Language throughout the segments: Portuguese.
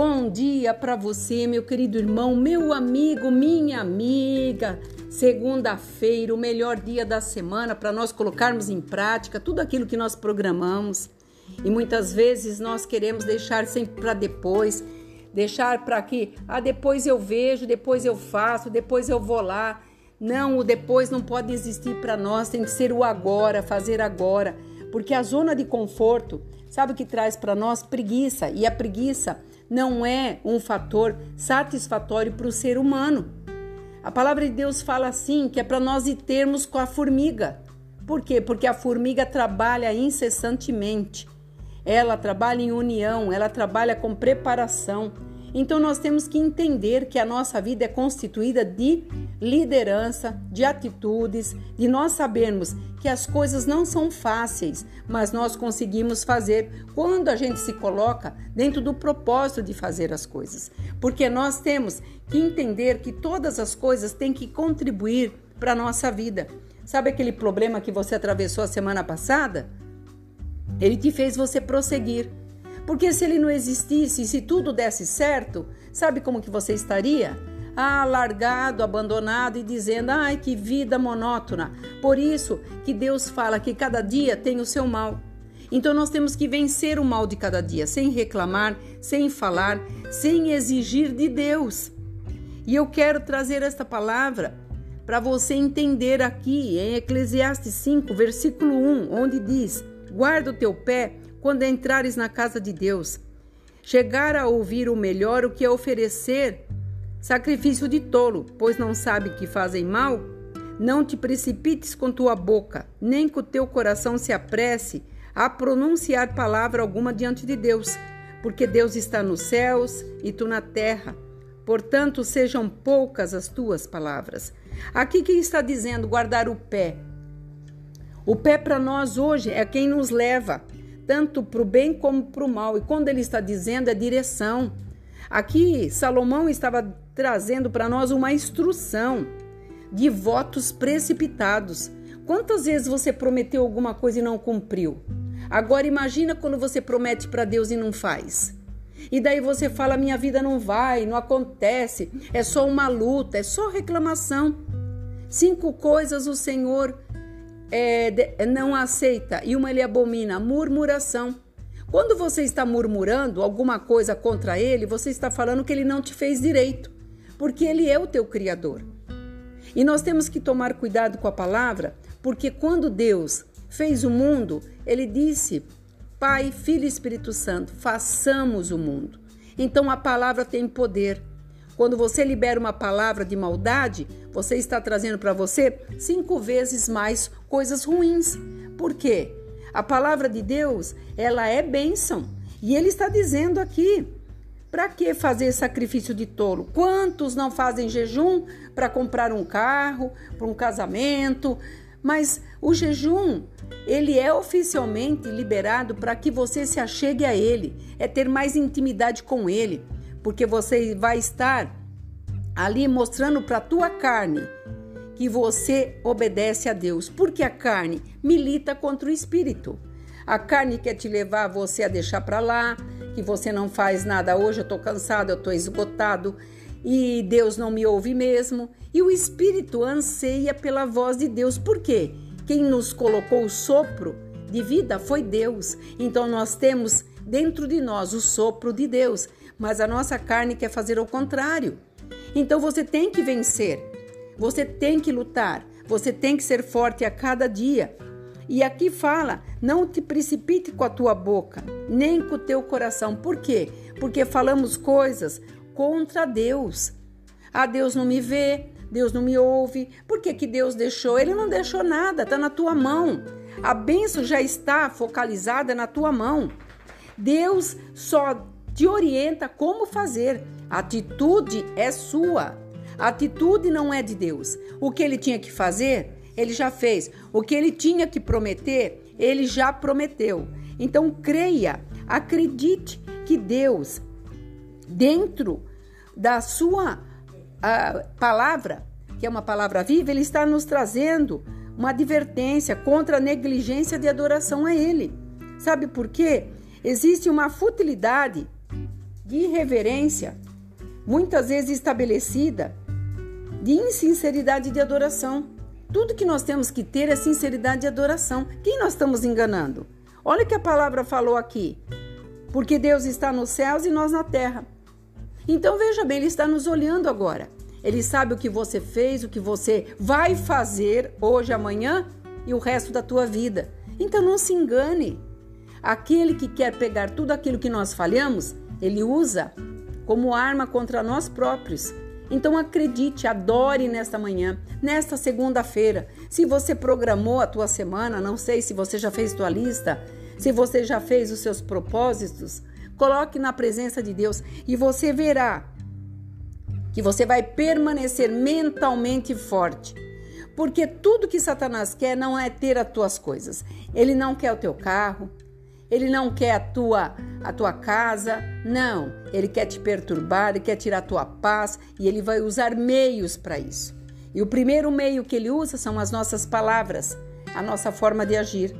Bom dia para você, meu querido irmão, meu amigo, minha amiga. Segunda-feira, o melhor dia da semana para nós colocarmos em prática tudo aquilo que nós programamos. E muitas vezes nós queremos deixar sempre para depois, deixar para que, ah, depois eu vejo, depois eu faço, depois eu vou lá. Não, o depois não pode existir para nós, tem que ser o agora, fazer agora, porque a zona de conforto, sabe o que traz para nós preguiça, e a preguiça não é um fator satisfatório para o ser humano. A palavra de Deus fala assim que é para nós ir termos com a formiga. Por quê? Porque a formiga trabalha incessantemente. Ela trabalha em união, ela trabalha com preparação. Então nós temos que entender que a nossa vida é constituída de liderança, de atitudes, de nós sabermos que as coisas não são fáceis, mas nós conseguimos fazer quando a gente se coloca dentro do propósito de fazer as coisas. Porque nós temos que entender que todas as coisas têm que contribuir para a nossa vida. Sabe aquele problema que você atravessou a semana passada? Ele te fez você prosseguir. Porque se ele não existisse, se tudo desse certo, sabe como que você estaria? Ah, largado, abandonado e dizendo: "Ai, que vida monótona". Por isso que Deus fala que cada dia tem o seu mal. Então nós temos que vencer o mal de cada dia, sem reclamar, sem falar, sem exigir de Deus. E eu quero trazer esta palavra para você entender aqui em Eclesiastes 5, versículo 1, onde diz: Guarda o teu pé quando entrares na casa de Deus. Chegar a ouvir o melhor o que é oferecer sacrifício de tolo, pois não sabe que fazem mal. Não te precipites com tua boca, nem com teu coração se apresse a pronunciar palavra alguma diante de Deus, porque Deus está nos céus e tu na terra. Portanto, sejam poucas as tuas palavras. Aqui quem está dizendo guardar o pé? O pé para nós hoje é quem nos leva tanto para o bem como para o mal. E quando ele está dizendo é direção. Aqui, Salomão estava trazendo para nós uma instrução de votos precipitados. Quantas vezes você prometeu alguma coisa e não cumpriu? Agora imagina quando você promete para Deus e não faz. E daí você fala: minha vida não vai, não acontece, é só uma luta, é só reclamação. Cinco coisas o Senhor é, de, não aceita e uma ele abomina: murmuração. Quando você está murmurando alguma coisa contra ele, você está falando que ele não te fez direito, porque ele é o teu criador. E nós temos que tomar cuidado com a palavra, porque quando Deus fez o mundo, ele disse: Pai, Filho e Espírito Santo, façamos o mundo. Então a palavra tem poder. Quando você libera uma palavra de maldade, você está trazendo para você cinco vezes mais coisas ruins. Por quê? A palavra de Deus, ela é bênção. E ele está dizendo aqui: para que fazer sacrifício de tolo? Quantos não fazem jejum para comprar um carro, para um casamento? Mas o jejum, ele é oficialmente liberado para que você se achegue a ele, é ter mais intimidade com ele porque você vai estar ali mostrando para a tua carne que você obedece a Deus, porque a carne milita contra o espírito. A carne quer te levar você a deixar para lá, que você não faz nada hoje, eu estou cansado, eu estou esgotado e Deus não me ouve mesmo. E o espírito anseia pela voz de Deus, por quê? Quem nos colocou o sopro de vida foi Deus. Então nós temos dentro de nós o sopro de Deus mas a nossa carne quer fazer o contrário. Então você tem que vencer, você tem que lutar, você tem que ser forte a cada dia. E aqui fala: não te precipite com a tua boca, nem com o teu coração. Por quê? Porque falamos coisas contra Deus. Ah, Deus não me vê, Deus não me ouve. Por que, que Deus deixou? Ele não deixou nada, está na tua mão. A benção já está focalizada na tua mão. Deus só te orienta como fazer. A atitude é sua. A atitude não é de Deus. O que ele tinha que fazer, ele já fez. O que ele tinha que prometer, ele já prometeu. Então creia, acredite que Deus, dentro da sua palavra, que é uma palavra viva, ele está nos trazendo uma advertência contra a negligência de adoração a ele. Sabe por quê? Existe uma futilidade de irreverência, muitas vezes estabelecida, de insinceridade de adoração. Tudo que nós temos que ter é sinceridade de adoração. Quem nós estamos enganando? Olha o que a palavra falou aqui. Porque Deus está nos céus e nós na terra. Então veja bem, Ele está nos olhando agora. Ele sabe o que você fez, o que você vai fazer hoje, amanhã e o resto da tua vida. Então não se engane. Aquele que quer pegar tudo aquilo que nós falhamos, ele usa como arma contra nós próprios. Então acredite, adore nesta manhã, nesta segunda-feira. Se você programou a tua semana, não sei se você já fez tua lista, se você já fez os seus propósitos, coloque na presença de Deus e você verá que você vai permanecer mentalmente forte. Porque tudo que Satanás quer não é ter as tuas coisas. Ele não quer o teu carro, ele não quer a tua a tua casa, não. Ele quer te perturbar, ele quer tirar a tua paz e ele vai usar meios para isso. E o primeiro meio que ele usa são as nossas palavras, a nossa forma de agir.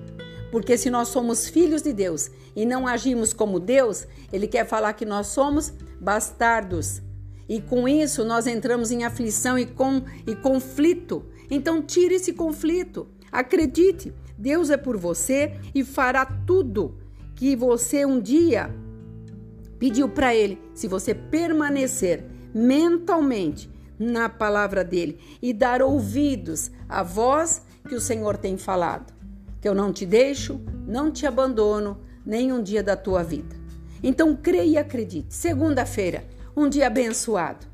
Porque se nós somos filhos de Deus e não agimos como Deus, ele quer falar que nós somos bastardos. E com isso nós entramos em aflição e, com, e conflito. Então tire esse conflito. Acredite, Deus é por você e fará tudo que você um dia pediu para Ele. Se você permanecer mentalmente na palavra dele e dar ouvidos à voz que o Senhor tem falado. Que eu não te deixo, não te abandono, nem um dia da tua vida. Então creia e acredite. Segunda-feira, um dia abençoado,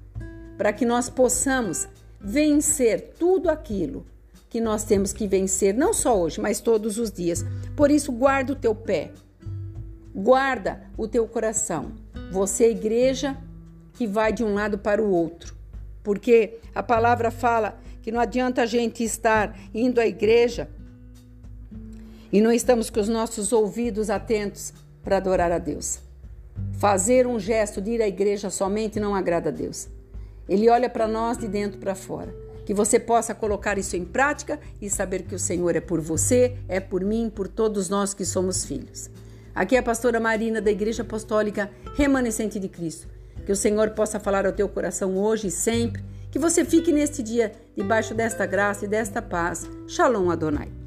para que nós possamos vencer tudo aquilo que nós temos que vencer, não só hoje, mas todos os dias. Por isso, guarda o teu pé, guarda o teu coração. Você, é igreja, que vai de um lado para o outro, porque a palavra fala que não adianta a gente estar indo à igreja e não estamos com os nossos ouvidos atentos para adorar a Deus. Fazer um gesto de ir à igreja somente não agrada a Deus. Ele olha para nós de dentro para fora. Que você possa colocar isso em prática e saber que o Senhor é por você, é por mim, por todos nós que somos filhos. Aqui é a pastora Marina da Igreja Apostólica Remanescente de Cristo. Que o Senhor possa falar ao teu coração hoje e sempre. Que você fique neste dia debaixo desta graça e desta paz. Shalom Adonai.